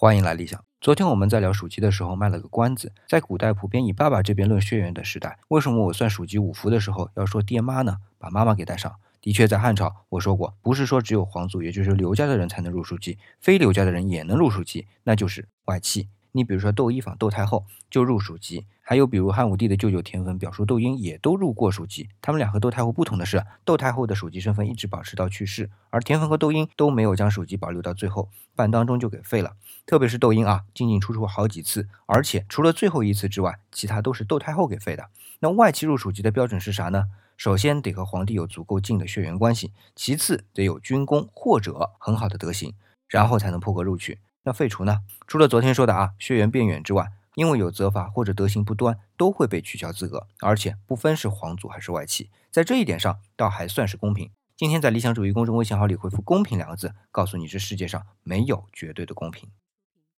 欢迎来理想。昨天我们在聊属鸡的时候卖了个关子，在古代普遍以爸爸这边论血缘的时代，为什么我算属鸡五福的时候要说爹妈呢？把妈妈给带上。的确，在汉朝，我说过，不是说只有皇族，也就是刘家的人才能入属鸡，非刘家的人也能入属鸡，那就是外戚。你比如说窦漪房窦太后就入属籍，还有比如汉武帝的舅舅田汾表叔窦婴也都入过属籍。他们俩和窦太后不同的是，窦太后的属籍身份一直保持到去世，而田汾和窦婴都没有将属籍保留到最后，半当中就给废了。特别是窦婴啊，进进出出好几次，而且除了最后一次之外，其他都是窦太后给废的。那外戚入属籍的标准是啥呢？首先得和皇帝有足够近的血缘关系，其次得有军功或者很好的德行，然后才能破格录取。那废除呢？除了昨天说的啊，血缘变远之外，因为有责罚或者德行不端，都会被取消资格，而且不分是皇族还是外戚，在这一点上倒还算是公平。今天在理想主义公众微信号里回复“公平”两个字，告诉你这世界上没有绝对的公平。